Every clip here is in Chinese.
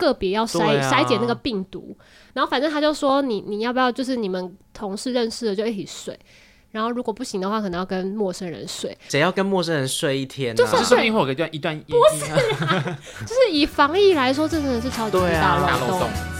个别要筛啊筛检那个病毒，然后反正他就说你你要不要就是你们同事认识的就一起睡，然后如果不行的话，可能要跟陌生人睡，谁要跟陌生人睡一天、啊？就是这说不定会有一段一段不是，就是以防疫来说，这真的是超级大漏洞。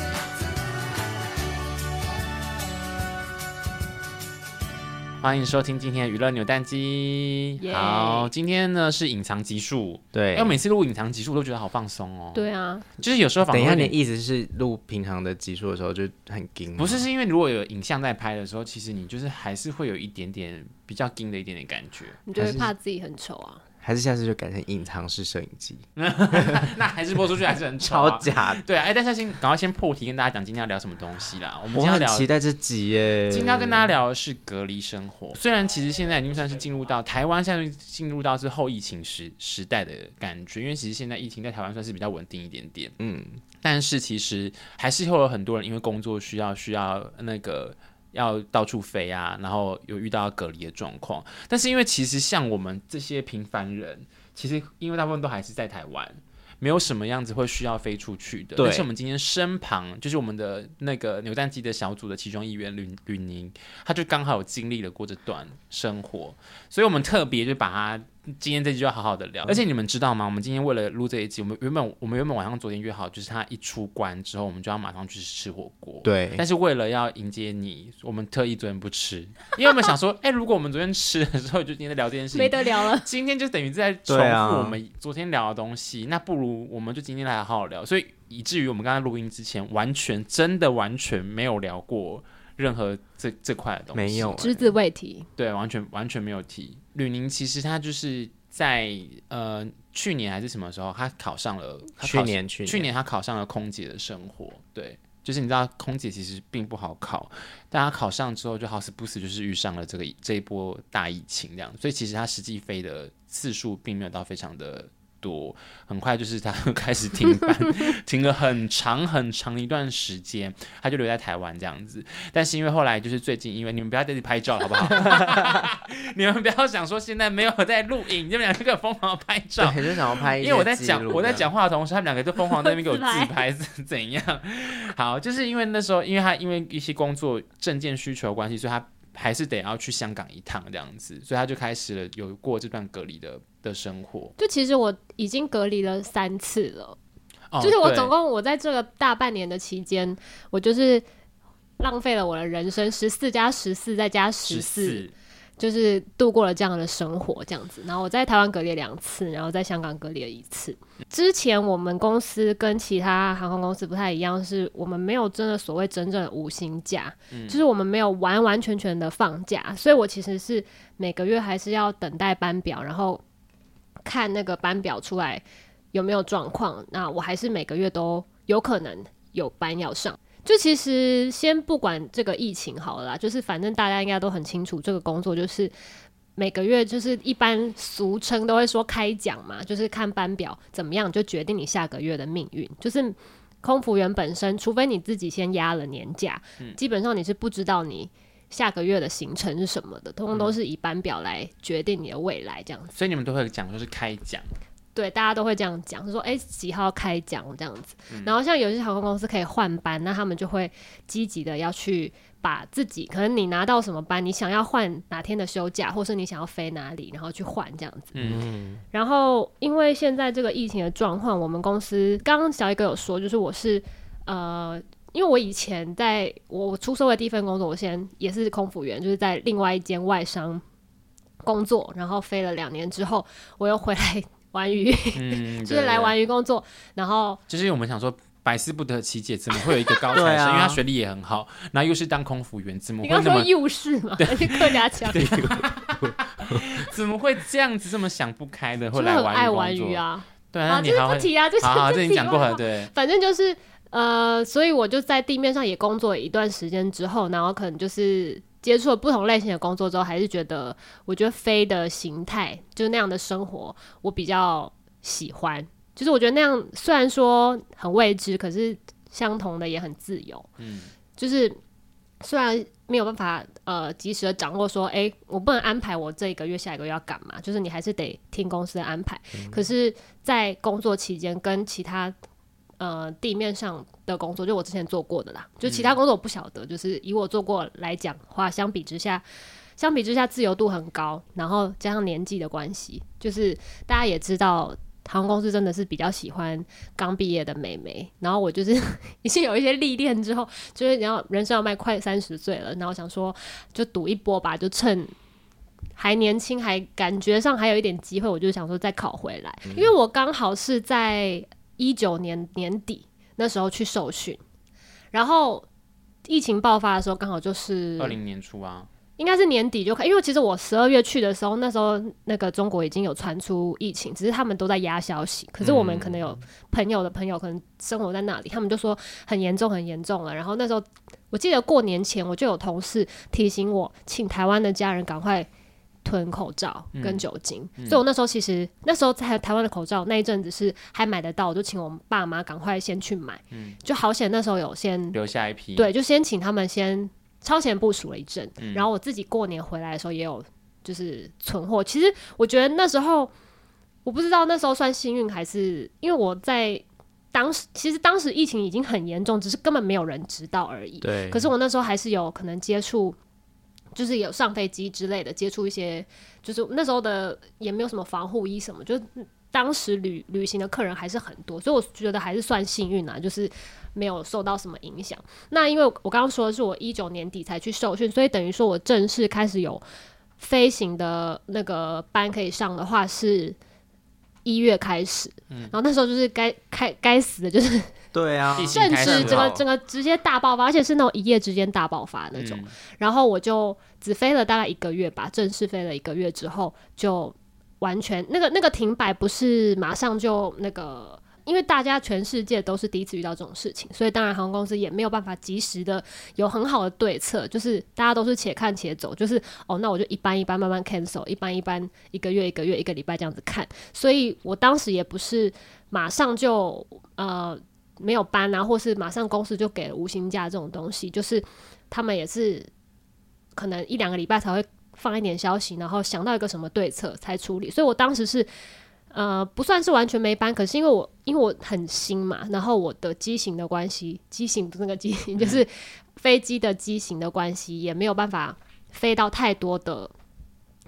欢迎收听今天的娱乐扭蛋机。Yeah 好，今天呢是隐藏集数。对，因为每次录隐藏集数，我都觉得好放松哦。对啊，就是有时候等一下，你的意思是录平常的集数的时候就很惊？不是，是因为如果有影像在拍的时候，其实你就是还是会有一点点比较惊的一点点感觉。你就会怕自己很丑啊。还是下次就改成隐藏式摄影机？那还是播出去还是很超假的。对啊，哎，但是先赶快先破题跟大家讲今天要聊什么东西啦。我们今天要聊，期待这集耶。今天要跟大家聊的是隔离生活。虽然其实现在已经算是进入到台湾，现在进入到是后疫情时时代的感觉，因为其实现在疫情在台湾算是比较稳定一点点。嗯，但是其实还是会有很多人因为工作需要需要那个。要到处飞啊，然后有遇到隔离的状况，但是因为其实像我们这些平凡人，其实因为大部分都还是在台湾，没有什么样子会需要飞出去的。对。但是我们今天身旁就是我们的那个扭蛋机的小组的其中一员吕吕宁，他就刚好有经历了过这段生活，所以我们特别就把他。今天这集就要好好的聊，而且你们知道吗？我们今天为了录这一集，我们原本我们原本晚上昨天约好，就是他一出关之后，我们就要马上去吃火锅。对。但是为了要迎接你，我们特意昨天不吃，因为我们想说，哎、欸，如果我们昨天吃的时候，就今天在聊这件事情，没得聊了。今天就等于在重复我们昨天聊的东西，啊、那不如我们就今天来好好聊。所以以至于我们刚才录音之前，完全真的完全没有聊过任何这这块的东西，没有只字未提。对，完全完全没有提。吕宁其实他就是在呃去年还是什么时候，他考上了。去年去年去年他考上了空姐的生活。对，就是你知道空姐其实并不好考，但他考上之后就好死不死就是遇上了这个这一波大疫情这样，所以其实他实际飞的次数并没有到非常的。多很快就是他开始停班，停了很长很长一段时间，他就留在台湾这样子。但是因为后来就是最近，因为你们不要在这里拍照好不好？你们不要想说现在没有在录影，你们两个就疯狂拍照，对，就想要拍。因为我在讲我在讲话的同时，他们两个就疯狂在那边给我 自拍是怎样？好，就是因为那时候，因为他因为一些工作证件需求关系，所以他。还是得要去香港一趟这样子，所以他就开始了有过这段隔离的的生活。就其实我已经隔离了三次了，哦、就是我总共我在这个大半年的期间，我就是浪费了我的人生十四加十四再加十四。就是度过了这样的生活，这样子。然后我在台湾隔离两次，然后在香港隔离了一次。之前我们公司跟其他航空公司不太一样，是我们没有真的所谓真正的无薪假，嗯，就是我们没有完完全全的放假。所以我其实是每个月还是要等待班表，然后看那个班表出来有没有状况。那我还是每个月都有可能有班要上。就其实先不管这个疫情好了啦，就是反正大家应该都很清楚，这个工作就是每个月就是一般俗称都会说开奖嘛，就是看班表怎么样就决定你下个月的命运。就是空服员本身，除非你自己先压了年假，嗯，基本上你是不知道你下个月的行程是什么的，通通都是以班表来决定你的未来这样子。所以你们都会讲说是开奖。对，大家都会这样讲，就说哎几号开奖这样子，嗯。然后像有些航空公司可以换班，那他们就会积极的要去把自己，可能你拿到什么班，你想要换哪天的休假，或是你想要飞哪里，然后去换这样子。嗯。然后因为现在这个疫情的状况，我们公司刚刚小一哥有说，就是我是呃，因为我以前在我出社会第一份工作，我先也是空服员，就是在另外一间外商工作，然后飞了两年之后，我又回来。玩鱼，嗯，就是来玩鱼工作，然后就是我们想说，百思不得其解，怎么会有一个高材生？啊、因为他学历也很好，然后又是当空服员，怎么会那么？你刚说幼师嘛，而且客家腔，怎么会这样子这么想不开的？会来玩鱼爱玩鱼啊？对啊，你好，这是不提啊，这是这你讲过了，对，反正就是呃，所以我就在地面上也工作了一段时间之后，然后可能就是。接触了不同类型的工作之后，还是觉得，我觉得飞的形态就是那样的生活，我比较喜欢。就是我觉得那样虽然说很未知，可是相同的也很自由。嗯，就是虽然没有办法呃及时的掌握说，哎、欸，我不能安排我这一个月、下一个月要干嘛，就是你还是得听公司的安排。嗯、可是，在工作期间跟其他呃地面上的工作，就我之前做过的啦。就其他工作我不晓得，嗯、就是以我做过来讲话，相比之下，相比之下自由度很高，然后加上年纪的关系，就是大家也知道。航空公司真的是比较喜欢刚毕业的美眉，然后我就是 已经有一些历练之后，就是你要人生要迈快三十岁了，然后想说就赌一波吧，就趁还年轻，还感觉上还有一点机会，我就想说再考回来，因为我刚好是在一九年年底那时候去受训，然后疫情爆发的时候刚好就是二零年初啊。应该是年底就开，因为其实我十二月去的时候，那时候那个中国已经有传出疫情，只是他们都在压消息。可是我们可能有朋友的朋友可能生活在那里，他们就说很严重，很严重了。然后那时候我记得过年前，我就有同事提醒我，请台湾的家人赶快囤口罩跟酒精。嗯、所以我那时候其实那时候在台湾的口罩那一阵子是还买得到，我就请我们爸妈赶快先去买。嗯、就好险那时候有先留下一批，对，就先请他们先。超前部署了一阵，嗯、然后我自己过年回来的时候也有就是存货。其实我觉得那时候我不知道那时候算幸运还是因为我在当时其实当时疫情已经很严重，只是根本没有人知道而已。对。可是我那时候还是有可能接触，就是有上飞机之类的接触一些，就是那时候的也没有什么防护衣什么，就当时旅旅行的客人还是很多，所以我觉得还是算幸运啊，就是。没有受到什么影响。那因为我刚刚说的是我一九年底才去受训，所以等于说我正式开始有飞行的那个班可以上的话是一月开始。嗯，然后那时候就是该开该死的就是对啊，正式整个整个直接大爆发，而且是那种一夜之间大爆发那种。嗯，然后我就只飞了大概一个月吧，正式飞了一个月之后就完全那个那个停摆不是马上就那个。因为大家全世界都是第一次遇到这种事情，所以当然航空公司也没有办法及时的有很好的对策，就是大家都是且看且走，就是哦，那我就一般一般慢慢 cancel，一般一般一个月一个月一个礼拜这样子看，所以我当时也不是马上就呃没有班啊，或是马上公司就给了无薪假这种东西，就是他们也是可能一两个礼拜才会放一点消息，然后想到一个什么对策才处理，所以我当时是。呃，不算是完全没班，可是因为我因为我很新嘛，然后我的机型的关系，机型的那个机型就是飞机的机型的关系，也没有办法飞到太多的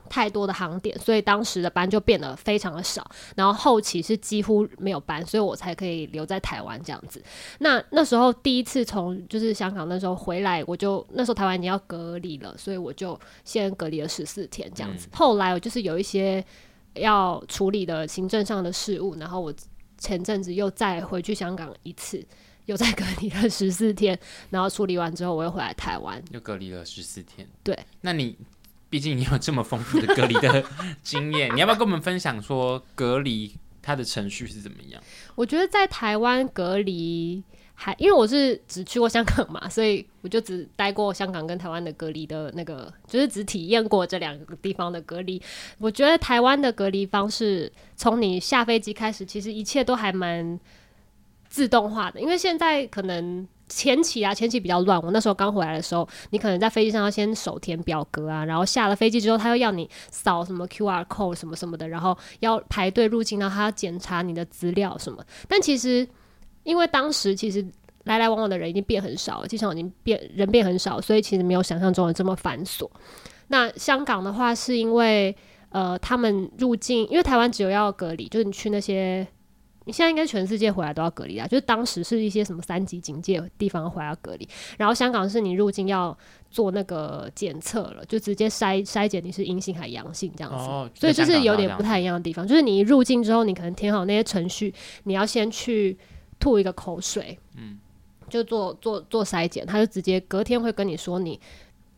太多的航点，所以当时的班就变得非常的少，然后后期是几乎没有班，所以我才可以留在台湾这样子。那那时候第一次从就是香港那时候回来，我就那时候台湾已经要隔离了，所以我就先隔离了十四天这样子。嗯、后来我就是有一些。要处理的行政上的事务，然后我前阵子又再回去香港一次，又再隔离了十四天，然后处理完之后，我又回来台湾，又隔离了十四天。对，那你毕竟你有这么丰富的隔离的 经验，你要不要跟我们分享说隔离它的程序是怎么样？我觉得在台湾隔离。还因为我是只去过香港嘛，所以我就只待过香港跟台湾的隔离的那个，就是只体验过这两个地方的隔离。我觉得台湾的隔离方式，从你下飞机开始，其实一切都还蛮自动化的。因为现在可能前期啊，前期比较乱。我那时候刚回来的时候，你可能在飞机上要先手填表格啊，然后下了飞机之后，他又要你扫什么 QR code 什么什么的，然后要排队入境，然后他要检查你的资料什么。但其实。因为当时其实来来往往的人已经变很少了，机场已经变人变很少，所以其实没有想象中的这么繁琐。那香港的话，是因为呃，他们入境，因为台湾只有要隔离，就是你去那些，现在应该全世界回来都要隔离啊。就是当时是一些什么三级警戒地方回来要隔离，然后香港是你入境要做那个检测了，就直接筛筛检你是阴性还是阳性这样子。哦，所以就是有点不太一样的地方，就是你一入境之后，你可能填好那些程序，你要先去。吐一个口水，嗯，就做做做筛检，他就直接隔天会跟你说，你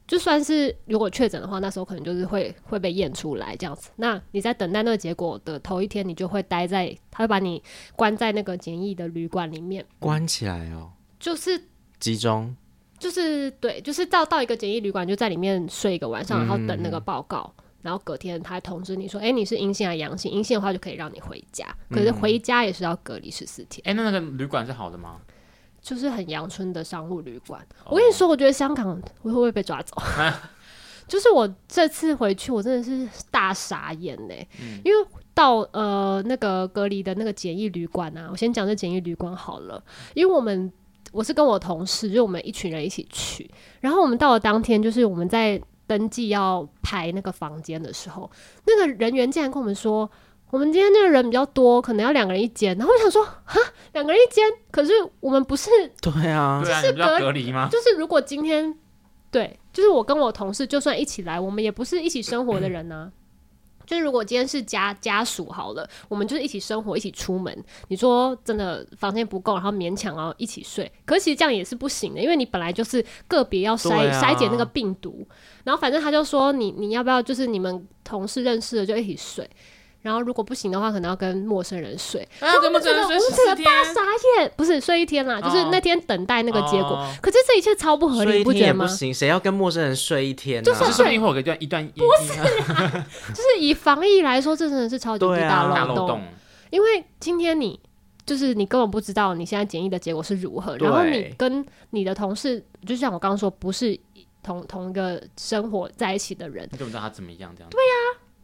就算是如果确诊的话，那时候可能就是会会被验出来这样子。那你在等待那个结果的头一天，你就会待在，他会把你关在那个简易的旅馆里面，关起来哦，就是集中，就是对，就是到到一个简易旅馆，就在里面睡一个晚上，然后等那个报告。嗯然后隔天他通知你说，哎，你是阴性还是阳性？阴性的话就可以让你回家，可是回家也是要隔离十四天。哎、嗯，那那个旅馆是好的吗？就是很阳春的商务旅馆。哦、我跟你说，我觉得香港会不会被抓走？啊、就是我这次回去，我真的是大傻眼嘞，嗯、因为到呃那个隔离的那个简易旅馆啊，我先讲这简易旅馆好了，因为我们我是跟我同事，就我们一群人一起去，然后我们到了当天，就是我们在登记要排那个房间的时候，那个人员竟然跟我们说，我们今天那个人比较多，可能要两个人一间，然后我想说，哈，两个人一间，可是我们不是对啊，是隔隔离吗？就是如果今天对，就是我跟我同事就算一起来，我们也不是一起生活的人呢、啊。就是如果今天是家家属好了，我们就是一起生活，一起出门。你说真的房间不够，然后勉强然后一起睡，可是其实这样也是不行的，因为你本来就是个别要筛筛检那个病毒，然后反正他就说你你要不要就是你们同事认识的就一起睡。然后如果不行的话，可能要跟陌生人睡。啊，我们整个我们整个大傻眼，不是睡一天啦，就是那天等待那个结果。可是这一切超不合理，你不觉得吗？不行，谁要跟陌生人睡一天？就是睡一会儿，一段一段。不是，就是以防疫来说，这真的是超级大漏洞。因为今天你就是你根本不知道你现在检疫的结果是如何，然后你跟你的同事，就像我刚刚说，不是同同一个生活在一起的人，你怎么知道他怎么样？这样对呀。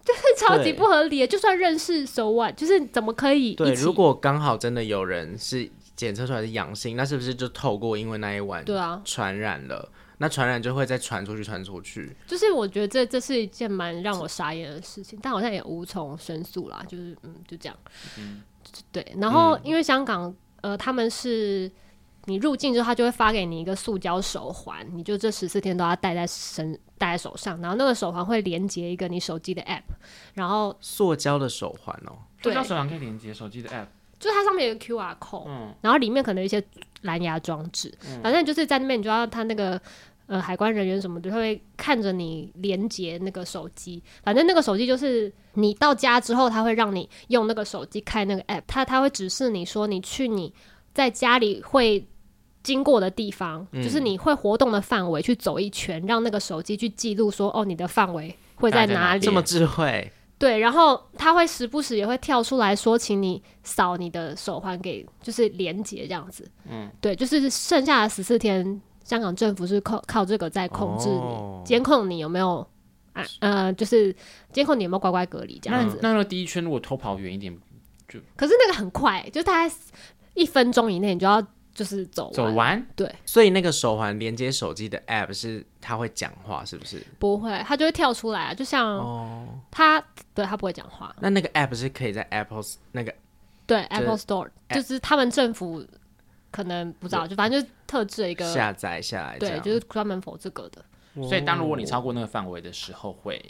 就是超级不合理的，就算认识手腕就是怎么可以？对，如果刚好真的有人是检测出来是阳性，那是不是就透过因为那一晚对啊传染了？啊、那传染就会再传出去，传出去。就是我觉得这这是一件蛮让我傻眼的事情，但好像也无从申诉啦。就是嗯，就这样。嗯，对。然后因为香港呃，他们是。你入境之后，他就会发给你一个塑胶手环，你就这十四天都要戴在身、戴在手上。然后那个手环会连接一个你手机的 App，然后塑胶的手环哦，塑胶手环可以连接手机的 App，就是它上面有个 QR code，嗯，然后里面可能有一些蓝牙装置，嗯、反正就是在那边，你就要它那个呃海关人员什么的，他会看着你连接那个手机。反正那个手机就是你到家之后，他会让你用那个手机开那个 App，他他会指示你说你去你在家里会。经过的地方，嗯、就是你会活动的范围，去走一圈，让那个手机去记录说，哦，你的范围会在哪里？这么智慧？对，然后他会时不时也会跳出来说，请你扫你的手环给，就是连接这样子。嗯，对，就是剩下的十四天，香港政府是靠靠这个在控制你，哦、监控你有没有啊？呃，就是监控你有没有乖乖隔离这样子。那那个第一圈如果偷跑远一点，就可是那个很快，就大概一分钟以内，你就要。就是走走完，对，所以那个手环连接手机的 app 是它会讲话，是不是？不会，它就会跳出来啊，就像它，哦、对，它不会讲话。那那个 app 是可以在 Apple 那个对 Apple Store，就是他们政府可能不知道，就反正就特制了一个下载下来，对，就是专门 for 这个的。所以当如果你超过那个范围的时候会，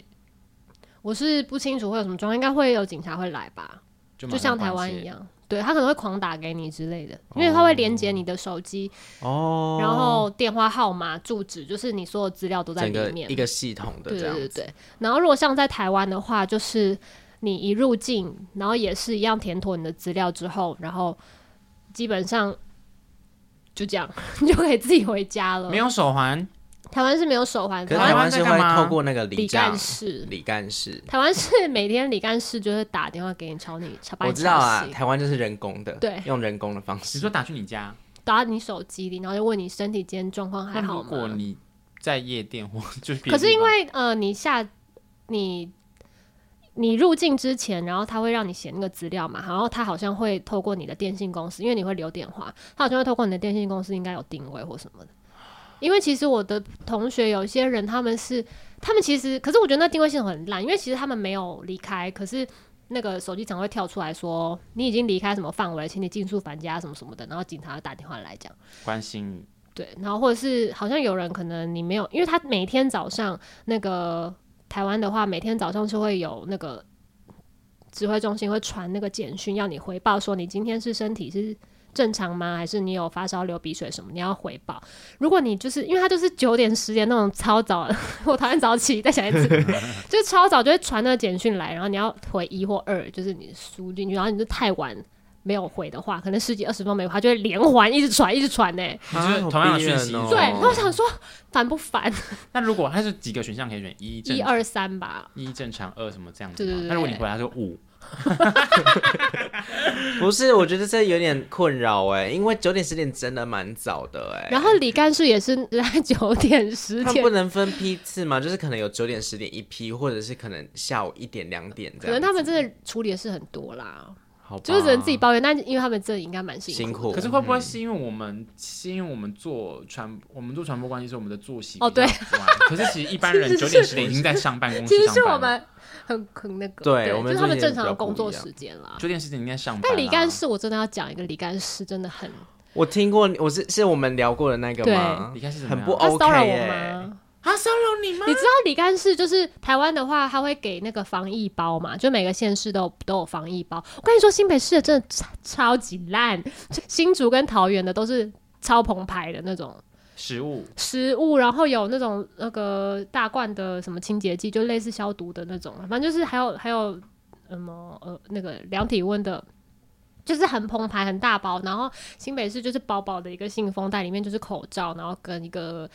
我是不清楚会有什么状况，应该会有警察会来吧，就，就像台湾一样。对，他可能会狂打给你之类的，因为他会连接你的手机，哦，然后电话号码、住址，就是你所有资料都在里面，一个系统的这样子。对对对。然后如果像在台湾的话，就是你一入境，然后也是一样填妥你的资料之后，然后基本上就这样，你 就可以自己回家了。没有手环。台湾是没有手环，台湾是会透过那个李干事。李干事，台湾是每天李干事就会打电话给你，吵你，我知道啊，台湾就是人工的，对，用人工的方式。你说打去你家，打你手机里，然后就问你身体今天状况还好吗？如果你在夜店或就是，可是因为呃，你下你你入境之前，然后他会让你写那个资料嘛，然后他好像会透过你的电信公司，因为你会留电话，他好像会透过你的电信公司，应该有定位或什么的。因为其实我的同学有些人，他们是他们其实，可是我觉得那定位系统很烂，因为其实他们没有离开，可是那个手机常会跳出来说你已经离开什么范围，请你尽速返家什么什么的，然后警察打电话来讲关心你，对，然后或者是好像有人可能你没有，因为他每天早上那个台湾的话，每天早上就会有那个指挥中心会传那个简讯要你回报说你今天是身体是。正常吗？还是你有发烧、流鼻水什么？你要回报。如果你就是因为他就是九点、十点那种超早，我讨厌早起。再想一次，就是超早就会传那个简讯来，然后你要回一或二，就是你输进去，然后你就太晚没有回的话，可能十几二十分钟没回，他就会连环一直传，一直传呢、欸。就是同样的讯息，对。然后我想说烦不烦？那如果他是几个选项可以选？一、一二三吧。一正常，二什么这样子？对对对。那如果你回答说五？不是，我觉得这有点困扰哎，因为九点十点真的蛮早的哎。然后李干事也是在九点十点，他不能分批次吗？就是可能有九点十点一批，或者是可能下午一点两点这样。可能他们真的处理的事很多啦。就是只能自己抱怨，但因为他们这里应该蛮辛苦，辛苦。可是会不会是因为我们，是因为我们做传，我们做传播关系是我们的作息哦，对。可是其实一般人九点十点已经在上办公室 上班。其实是我们很很那个，对，我们就是他们正常的工作时间啦。九点十点应该上班。但李干事我真的要讲一个李干事真的很，我听过，我是是我们聊过的那个吗？李干事很不 OK 他骚扰我吗？他骚扰你吗？你知道李干事就是台湾的话，他会给那个防疫包嘛？就每个县市都有都有防疫包。我跟你说，新北市的真的超超级烂，新竹跟桃园的都是超澎湃的那种食物，食物，然后有那种那个大罐的什么清洁剂，就类似消毒的那种，反正就是还有还有什么呃那个量体温的，就是很澎湃很大包。然后新北市就是薄薄的一个信封袋，里面就是口罩，然后跟一个。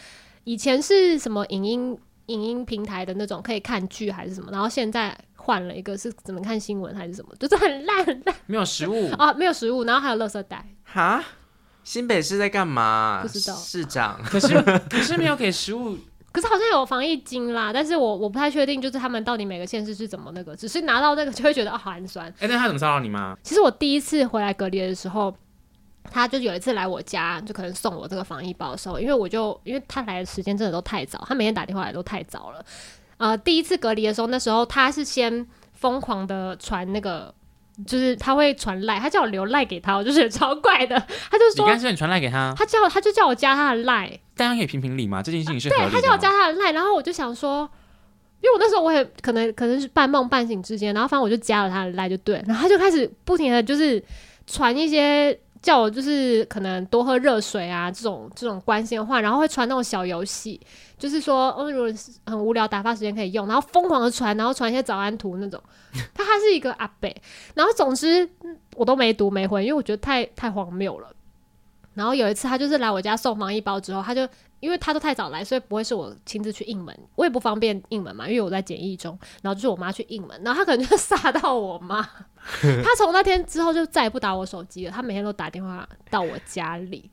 以前是什么影音影音平台的那种可以看剧还是什么，然后现在换了一个是怎么看新闻还是什么，就是很烂很烂，没有食物啊，没有食物，然后还有垃圾袋。哈，新北市在干嘛？不知道市长，可是 可是没有给食物，可是好像有防疫金啦，但是我我不太确定，就是他们到底每个县市是怎么那个，只是拿到那个就会觉得啊好寒酸。哎、欸，那他怎么骚扰你吗？其实我第一次回来隔离的时候。他就有一次来我家，就可能送我这个防疫包的时候，因为我就因为他来的时间真的都太早，他每天打电话来都太早了。呃，第一次隔离的时候，那时候他是先疯狂的传那个，就是他会传赖，他叫我留赖给他，我就觉得超怪的。他就说，你刚是你传赖给他，他叫他就叫我加他的赖，大家可以评评理吗？这件事情是对，他叫我加他的赖，然后我就想说，因为我那时候我也可能可能是半梦半醒之间，然后反正我就加了他的赖就对，然后他就开始不停的就是传一些。叫我就是可能多喝热水啊，这种这种关心的话，然后会传那种小游戏，就是说，嗯，如果很无聊打发时间可以用，然后疯狂的传，然后传一些早安图那种。他还是一个阿伯，然后总之我都没读没回，因为我觉得太太荒谬了。然后有一次他就是来我家送防疫包之后，他就。因为他都太早来，所以不会是我亲自去应门，我也不方便应门嘛，因为我在检疫中。然后就是我妈去应门，然后他可能就吓到我妈。他从那天之后就再也不打我手机了，他每天都打电话到我家里，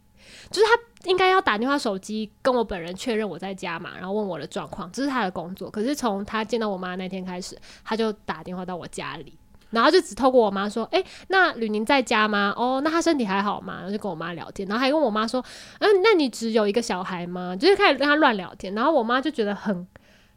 就是他应该要打电话手机跟我本人确认我在家嘛，然后问我的状况，这是他的工作。可是从他见到我妈那天开始，他就打电话到我家里。然后就只透过我妈说，哎、欸，那吕宁在家吗？哦，那他身体还好吗？然后就跟我妈聊天，然后还跟我妈说，嗯、啊，那你只有一个小孩吗？就是开始跟他乱聊天，然后我妈就觉得很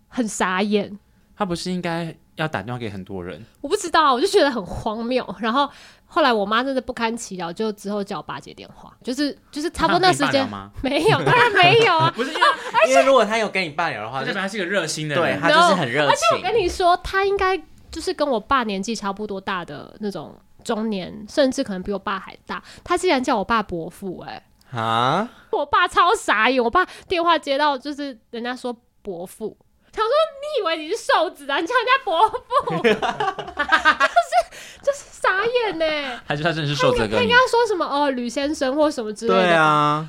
很傻眼。他不是应该要打电话给很多人？我不知道，我就觉得很荒谬。然后后来我妈真的不堪其扰，就之后叫我爸接电话，就是就是差不多那时间没有，当然没有啊，不是因为、哦、因为如果他有跟你爸聊的话，就他是一个热心的人，对他就是很热情。而且我跟你说，他应该。就是跟我爸年纪差不多大的那种中年，甚至可能比我爸还大。他竟然叫我爸伯父、欸，哎，啊！我爸超傻眼。我爸电话接到，就是人家说伯父，他说：“你以为你是瘦子啊？你叫人家伯父，就是就是傻眼呢、欸。”还是他真的是瘦子？他应该说什么哦，吕先生或什么之类的。对啊。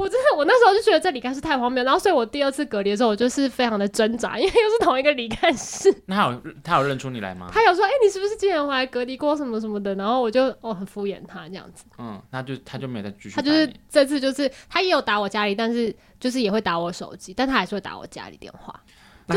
我真的，我那时候就觉得这李干事太荒谬，然后所以我第二次隔离的时候，我就是非常的挣扎，因为又是同一个李干事。那他有他有认出你来吗？他有说，哎、欸，你是不是之前回来隔离过什么什么的？然后我就哦很敷衍他这样子。嗯，那就他就没有再继续。他就是这次就是他也有打我家里，但是就是也会打我手机，但他还是会打我家里电话。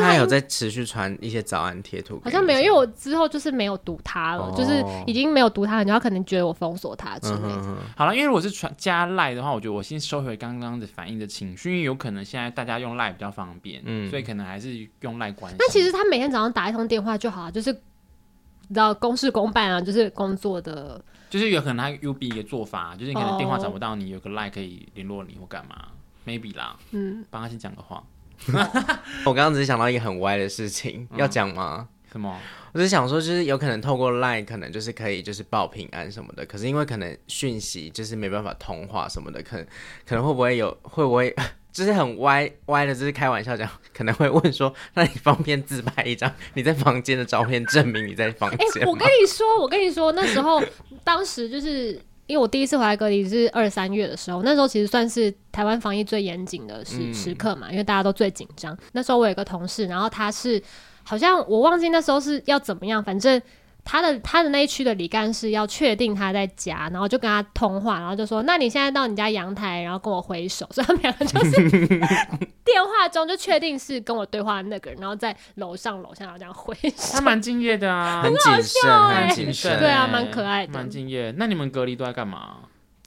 那他有在持续传一些早安贴图？好像没有，因为我之后就是没有读他了，哦、就是已经没有读他了，然后可能觉得我封锁他之类的。嗯、哼哼好了，因为如果是传加赖的话，我觉得我先收回刚刚的反应的情绪，因为有可能现在大家用赖比较方便，嗯，所以可能还是用赖关系。但其实他每天早上打一通电话就好了，就是你知道公事公办啊，就是工作的，就是有可能他 U B 一个做法，就是你可能电话找不到你，哦、有个赖可以联络你或干嘛，maybe 啦，嗯，帮他先讲个话。我刚刚只是想到一个很歪的事情，嗯、要讲吗？什么？我只是想说，就是有可能透过 LINE，可能就是可以就是报平安什么的。可是因为可能讯息就是没办法通话什么的，可能可能会不会有会不会就是很歪歪的，就是开玩笑讲，可能会问说，那你方便自拍一张你在房间的照片，证明你在房间？欸？我跟你说，我跟你说，那时候当时就是。因为我第一次回来隔离是二三月的时候，那时候其实算是台湾防疫最严谨的时时刻嘛，因为大家都最紧张。那时候我有个同事，然后他是好像我忘记那时候是要怎么样，反正他的他的那一区的李干事要确定他在家，然后就跟他通话，然后就说：“那你现在到你家阳台，然后跟我挥手。”所以他们两个就是 电话中就确定是跟我对话的那个人，然后在楼上楼下然后这样挥手。他蛮敬业的啊，很谨慎，很谨慎，对啊，蛮可爱的，蛮敬业。那你们隔离都在干嘛？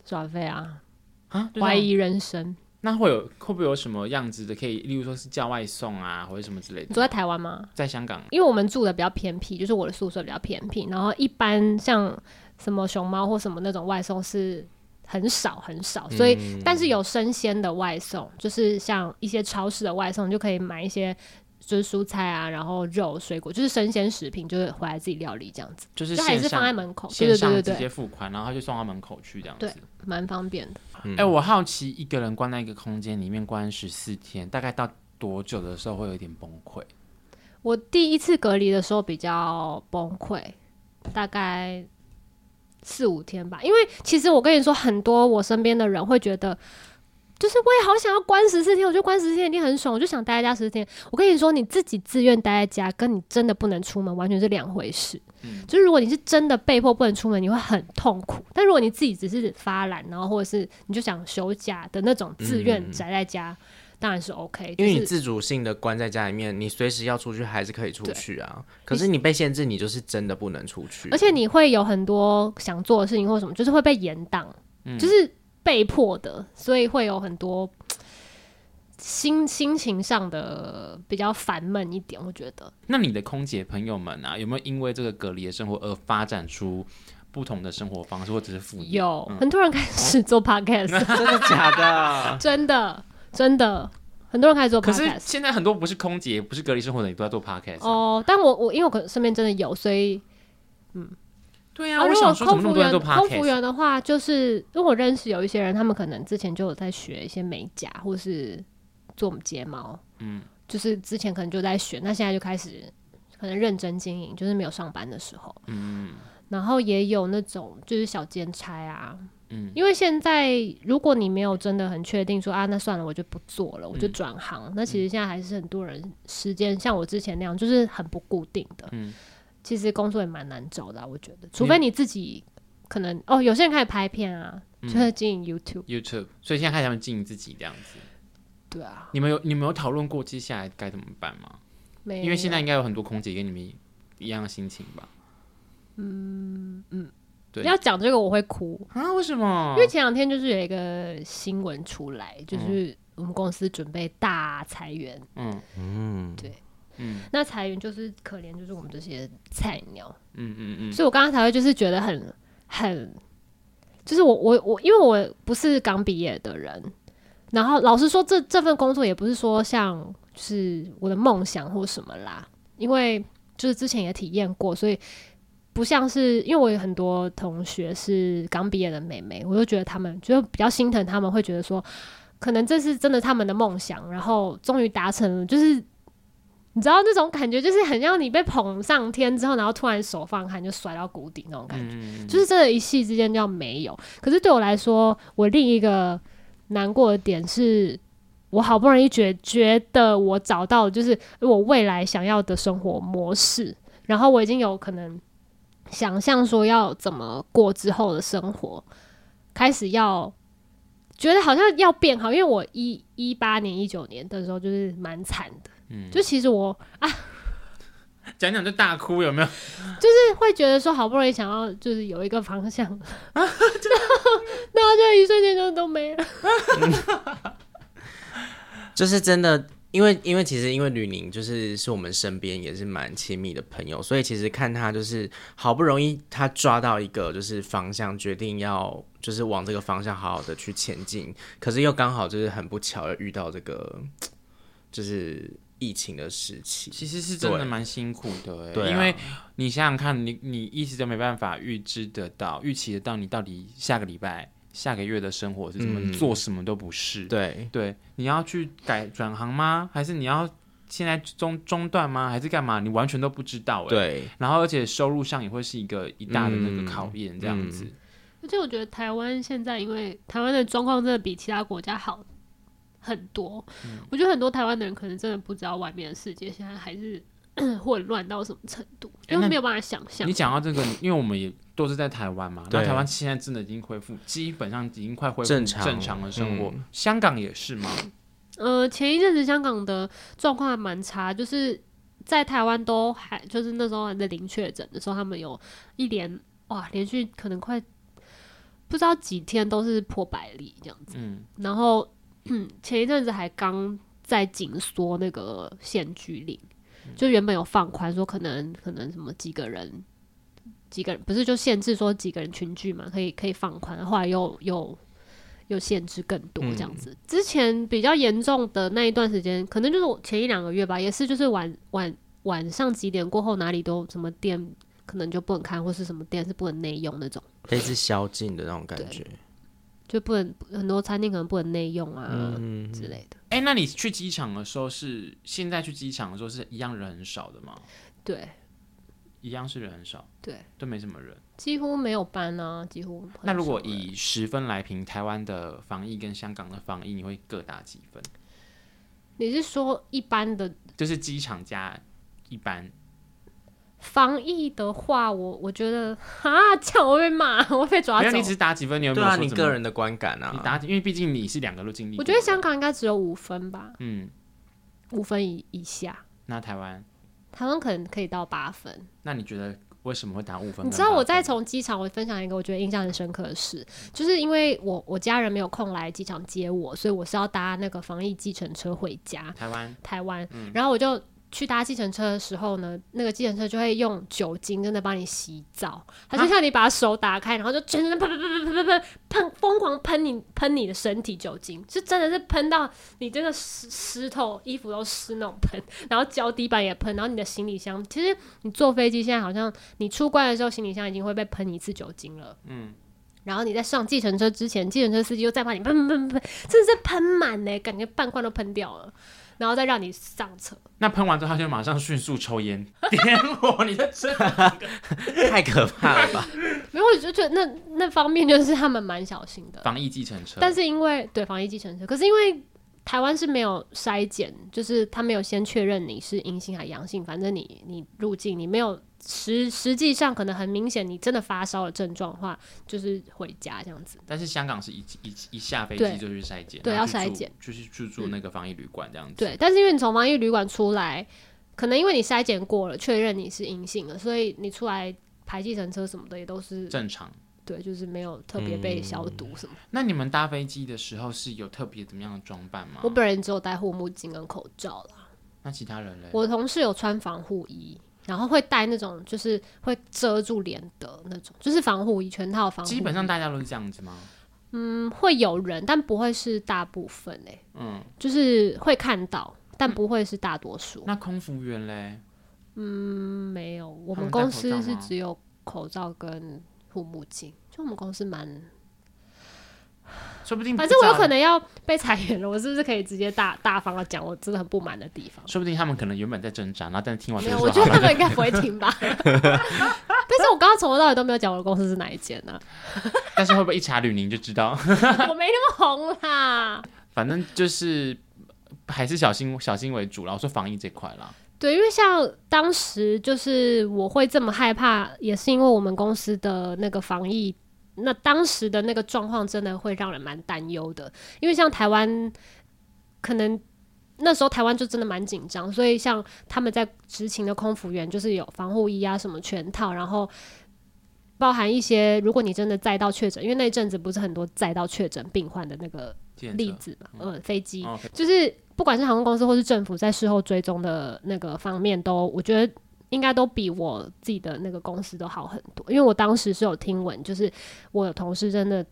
耍废啊，啊，怀疑人生。那会有会不会有什么样子的？可以，例如说是叫外送啊，或者什么之类的。你住在台湾吗？在香港，因为我们住的比较偏僻，就是我的宿舍比较偏僻，然后一般像什么熊猫或什么那种外送是很少很少，所以、嗯、但是有生鲜的外送，就是像一些超市的外送，就可以买一些。就是蔬菜啊，然后肉、水果，就是生鲜食品，就是回来自己料理这样子。就是还是放在门口，线上直接付款，然后就送到门口去这样子。对，蛮方便的。哎、嗯欸，我好奇一个人关在一个空间里面关十四天，大概到多久的时候会有点崩溃？我第一次隔离的时候比较崩溃，大概四五天吧。因为其实我跟你说，很多我身边的人会觉得。就是我也好想要关十四天，我觉得关十四天一定很爽，我就想待在家十四天。我跟你说，你自己自愿待在家，跟你真的不能出门完全是两回事。嗯，就是如果你是真的被迫不能出门，你会很痛苦。但如果你自己只是发懒，然后或者是你就想休假的那种自愿宅在家，嗯、当然是 OK。因为你自主性的关在家里面，你随时要出去还是可以出去啊。可是你被限制，你就是真的不能出去。而且你会有很多想做的事情或什么，就是会被延宕，嗯、就是。被迫的，所以会有很多心心情上的比较烦闷一点。我觉得，那你的空姐朋友们啊，有没有因为这个隔离的生活而发展出不同的生活方式，或者是副业？有、嗯、很多人开始做 podcast，真的假的？真的真的，很多人开始做 podcast。可是现在很多不是空姐，不是隔离生活的，也都在做 podcast 哦。但我我因为我可能身边真的有，所以嗯。对呀、啊，啊、我想说空服员空服员的话，就是因为我认识有一些人，他们可能之前就有在学一些美甲，或是做睫毛，嗯，就是之前可能就在学，那现在就开始可能认真经营，就是没有上班的时候，嗯，然后也有那种就是小兼差啊，嗯，因为现在如果你没有真的很确定说啊，那算了，我就不做了，我就转行，嗯、那其实现在还是很多人时间像我之前那样，就是很不固定的，嗯。其实工作也蛮难找的、啊，我觉得，除非你自己可能哦，有些人开始拍片啊，嗯、就是经营 YouTube。YouTube，所以现在开始他们经营自己这样子。对啊。你们有你们有讨论过接下来该怎么办吗？没有。因为现在应该有很多空姐跟你们一样的心情吧？嗯嗯。对。要讲这个我会哭啊？为什么？因为前两天就是有一个新闻出来，就是我们公司准备大裁员。嗯嗯。对。嗯，那裁员就是可怜，就是我们这些菜鸟。嗯嗯嗯，所以我刚刚才会就是觉得很很，就是我我我，因为我不是刚毕业的人，然后老实说，这这份工作也不是说像就是我的梦想或什么啦，因为就是之前也体验过，所以不像是因为我有很多同学是刚毕业的妹妹，我就觉得他们就比较心疼，他们会觉得说，可能这是真的他们的梦想，然后终于达成了，就是。你知道那种感觉，就是很像你被捧上天之后，然后突然手放开就摔到谷底那种感觉，嗯、就是真的一夕之间就要没有。可是对我来说，我另一个难过的点是，我好不容易觉觉得我找到就是我未来想要的生活模式，然后我已经有可能想象说要怎么过之后的生活，开始要觉得好像要变好，因为我一一八年、一九年的时候就是蛮惨的。嗯，就其实我啊，讲讲就大哭有没有？就是会觉得说好不容易想要就是有一个方向，啊、然后就一瞬间就都没了。就是真的，因为因为其实因为吕宁就是是我们身边也是蛮亲密的朋友，所以其实看他就是好不容易他抓到一个就是方向，决定要就是往这个方向好好的去前进，可是又刚好就是很不巧的遇到这个就是。疫情的时期，其实是真的蛮辛苦的，对，因为你想想看，你你一直都没办法预知得到、预期得到你到底下个礼拜、下个月的生活是怎么，嗯、做什么都不是，对对，你要去改转行吗？还是你要现在中中断吗？还是干嘛？你完全都不知道，对，然后而且收入上也会是一个一大的那个考验，这样子、嗯嗯。而且我觉得台湾现在，因为台湾的状况真的比其他国家好。很多，嗯、我觉得很多台湾的人可能真的不知道外面的世界现在还是 混乱到什么程度，因为没有办法想象。你讲到这个，因为我们也都是在台湾嘛，那对台湾现在真的已经恢复，基本上已经快恢复正常正常的生活。嗯香港也是吗？呃，前一阵子香港的状况还蛮差，就是在台湾都还就是那时候还在零确诊的时候，他们有一连哇连续可能快不知道几天都是破百例这样子，嗯，然后 前一阵子还刚在紧缩那个限聚令，就原本有放宽说可能可能什么几个人几个人不是就限制说几个人群聚嘛，可以可以放宽，后来又又又限制更多这样子。之前比较严重的那一段时间，可能就是我前一两个月吧，也是就是晚晚晚上几点过后哪里都什么店可能就不能开，或是什么店是不能内用那种，类似宵禁的那种感觉。就不能很多餐厅可能不能内用啊、嗯之类的。哎、那你去机场的时候是现在去机场的时候是一样人很少的吗？对一样是人很少，对，都没什么人。几乎没有班啊，几乎。那如果以十分来评，台湾的防疫跟香港的防疫，你会各打几分？你是说一般的就是机场加一般，防疫的话，我我觉得啊，这样我会被骂，我会被抓走没有，。你只是打几分？你有没对啊，你有说怎么个人的观感啊，你打几？因为毕竟你是两个都经历过。我觉得香港应该只有五分吧，嗯，五分以以下，那台湾，台湾可能可以到八分。那你觉得为什么会打五分？你知道我在从机场，我分享一个我觉得印象很深刻的事，就是因为我我家人没有空来机场接我，所以我是要搭那个防疫计程车回家。台湾，台湾，然后我就去搭计程车的时候呢，那个计程车就会用酒精真的帮你洗澡，它就像你把手打开，然后就全身喷喷喷喷喷喷喷，疯狂喷你喷你的身体酒精，是真的是喷到你真的湿湿透，衣服都湿那种喷，然后脚底板也喷，然后你的行李箱，其实你坐飞机现在好像你出关的时候，行李箱已经会被喷一次酒精了，嗯。然后你在上计程车之前，计程车司机又再把你喷喷喷喷，真的是喷满呢，感觉半罐都喷掉了，然后再让你上车。那喷完之后，他就马上迅速抽烟 点火，你的车 太可怕了吧？没有，我就觉得那那方面就是他们蛮小心的。防疫计程车，但是因为对防疫计程车，可是因为台湾是没有筛检，就是他没有先确认你是阴性还阳性，反正你你入境你没有实实际上可能很明显你真的发烧的症状的话，就是回家这样子。但是香港是一一一下飞对机就去筛检，对要筛检，就是去住那个防疫旅馆这样子。对，但是因为你从防疫旅馆出来，可能因为你筛检过了，确认你是阴性了，所以你出来排计程车什么的也都是正常。对，就是没有特别被消毒什么。那你们搭飞机的时候是有特别怎么样的装扮吗？我本人只有戴护目镜跟口罩啦。那其他人嘞？我同事有穿防护衣，然后会戴那种就是会遮住脸的那种，就是防护衣，全套防护衣。基本上大家都是这样子吗？嗯，会有人，但不会是大部分诶、欸。嗯，就是会看到，但不会是大多数。那空服员嘞？嗯，没有，我们公司是只有口罩跟护目镜，就我们公司蛮，说不定，反正我有可，能要被裁员了，我是不是可以直接大大方的讲我真的很不满的地方？说不定他们可能原本在挣扎，然后但是听完没有，我觉得他们应该不会听吧。但是我刚刚从头到尾都没有讲我的公司是哪一间呢、但是会不会一查吕宁就知道？我没那么红啦。反正就是还是小心小心为主啦。我说防疫这块啦，对，因为像当时就是我会这么害怕，也是因为我们公司的那个防疫，那当时的那个状况真的会让人蛮担忧的。因为像台湾，可能那时候台湾就真的蛮紧张，所以像他们在执勤的空服员，就是有防护衣啊什么全套，然后包含一些如果你真的载到确诊，因为那阵子不是很多载到确诊病患的那个。例子吧，呃，飞机、哦、就是不管是航空公司或是政府在事后追踪的那个方面都，我觉得应该都比我自己的那个公司都好很多。因为我当时是有听闻，就是我有同事真的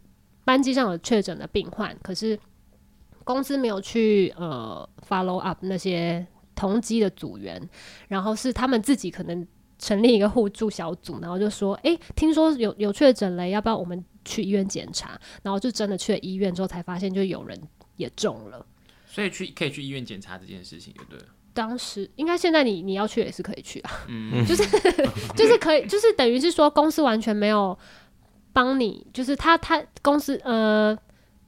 班机上有确诊的病患，可是公司没有去呃 follow up 那些同机的组员，然后是他们自己可能成立一个互助小组，然后就说，哎、欸，听说有有确诊了，要不要我们？去医院检查，然后就真的去了医院之后，才发现就有人也中了。所以去可以去医院检查这件事情，就对了。当时应该现在你你要去也是可以去啊，嗯，就是 就是可以，就是等于是说公司完全没有帮你，就是他他公司呃，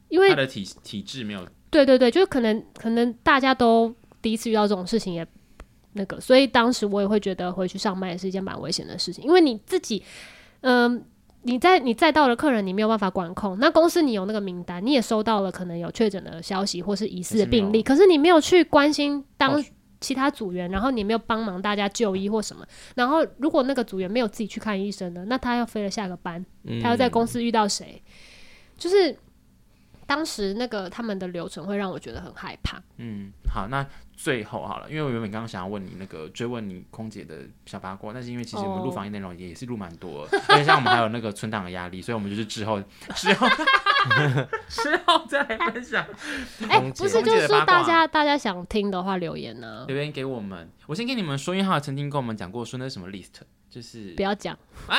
因为他的体体制没有，对对对，就是可能可能大家都第一次遇到这种事情，也那个，所以当时我也会觉得回去上班也是一件蛮危险的事情，因为你自己，嗯、呃，你在你载到的客人你没有办法管控，那公司你有那个名单，你也收到了可能有确诊的消息或是疑似的病例，可是你没有去关心当 其他组员，然后你没有帮忙大家就医或什么，然后如果那个组员没有自己去看医生呢，那他要飞了下个班，他要在公司遇到谁，就是。当时那个他们的流程会让我觉得很害怕。嗯，好，那最后好了，因为我原本刚刚想要问你那个追问你空姐的小八卦，但是因为其实我们录防疫内容也是录蛮多，因、oh. 为像我们还有那个存档的压力，所以我们就是 之后之后之后再来分享。哎、欸，不是，就是说大家大家想听的话留言呢、啊，留言给我们。我先跟你们说，因为他曾经跟我们讲过说那是什么 list。就是不要讲啊！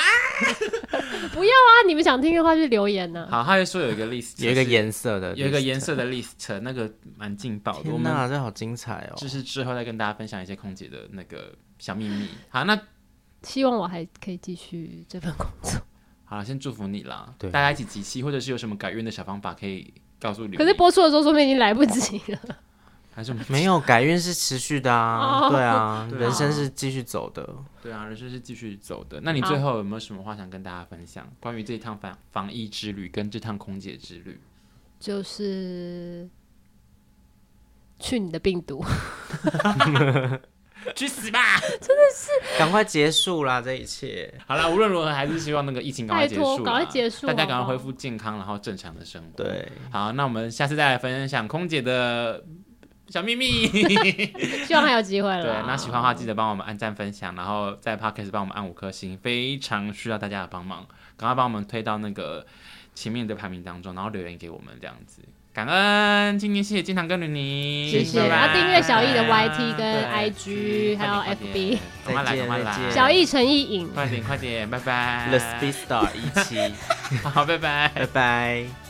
不要啊！你们想听的话就留言呢、啊。好，他就说有一个 list，有一个颜色的，有一个颜色的 list，那个蛮劲爆的。天哪，这好精彩哦！就是之后再跟大家分享一些空姐的那个小秘密。好，那希望我还可以继续这份工作。好了，先祝福你啦！对，大家一起集气，或者是有什么改运的小方法可以告诉你。可是播出的时候，说不定已经来不及了。还是 没有改运是持续的啊，对啊，人生是继续走的，对啊，人生是继续走的。那你最后有没有什么话想跟大家分享？关于这一趟防防疫之旅跟这趟空姐之旅，就是去你的病毒，去死吧！真的是，赶快结束啦，这一切。好了，无论如何还是希望那个疫情赶快结束，赶快结束，大家赶快恢复健康，然后正常的生活。对，好，那我们下次再来分享空姐的。小秘密，希望还有机会了。对，那喜欢的话记得帮我们按赞分享，然后在 Podcast 帮我们按五颗星，非常需要大家的帮忙，赶快帮我们推到那个前面的排名当中，然后留言给我们这样子，感恩。今天谢谢金堂跟吕宁，谢谢。要订阅小易的 YT 跟 IG，还有 FB，快来快来，小易陈意颖，快点快点，拜拜。The Speed Star 一期，好，拜拜，拜拜。